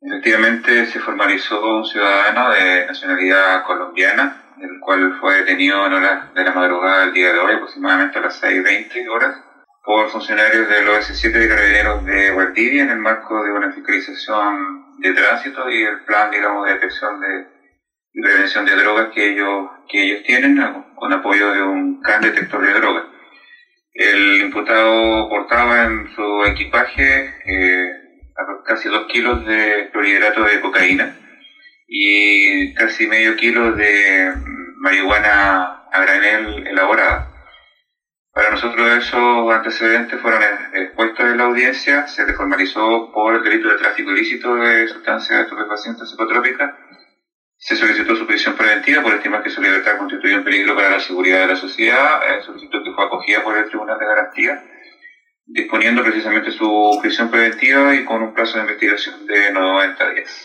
Efectivamente se formalizó un ciudadano de nacionalidad colombiana, el cual fue detenido en horas de la madrugada del día de hoy, aproximadamente a las 6.20 horas, por funcionarios del OS7 de Carabineros de Valdivia en el marco de una fiscalización de tránsito y el plan, digamos, de detección de, y prevención de drogas que ellos, que ellos tienen con apoyo de un CAN detector de drogas. El imputado portaba en su equipaje eh, casi dos kilos de clorhidrato de cocaína y casi medio kilo de marihuana a granel elaborada. Para nosotros esos antecedentes fueron expuestos en la audiencia, se formalizó por el delito de tráfico ilícito de sustancias estupefacientes psicotrópicas, se solicitó su prisión preventiva por estimar que su libertad constituye un peligro para la seguridad de la sociedad, eh, solicitud que fue acogida por el Tribunal de Garantía, disponiendo precisamente su prisión preventiva y con un plazo de investigación de 90 días.